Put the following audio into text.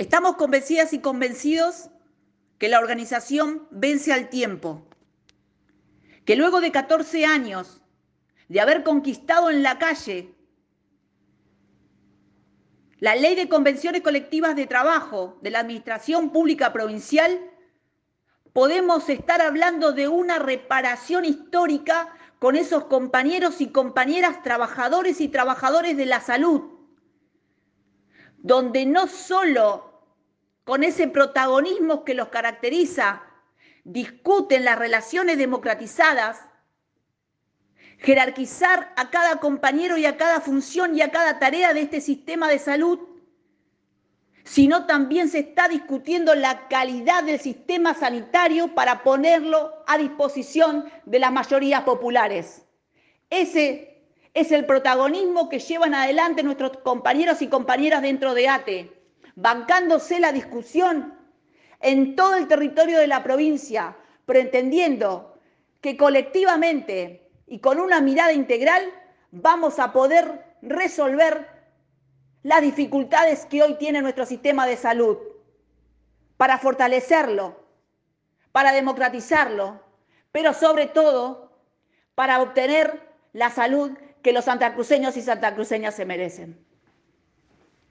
Estamos convencidas y convencidos que la organización vence al tiempo, que luego de 14 años de haber conquistado en la calle la ley de convenciones colectivas de trabajo de la Administración Pública Provincial, podemos estar hablando de una reparación histórica con esos compañeros y compañeras trabajadores y trabajadores de la salud, donde no solo con ese protagonismo que los caracteriza, discuten las relaciones democratizadas, jerarquizar a cada compañero y a cada función y a cada tarea de este sistema de salud, sino también se está discutiendo la calidad del sistema sanitario para ponerlo a disposición de las mayorías populares. Ese es el protagonismo que llevan adelante nuestros compañeros y compañeras dentro de ATE, bancándose la discusión en todo el territorio de la provincia, pero entendiendo que colectivamente y con una mirada integral vamos a poder resolver las dificultades que hoy tiene nuestro sistema de salud para fortalecerlo, para democratizarlo, pero sobre todo para obtener la salud que los santacruceños y santacruceñas se merecen.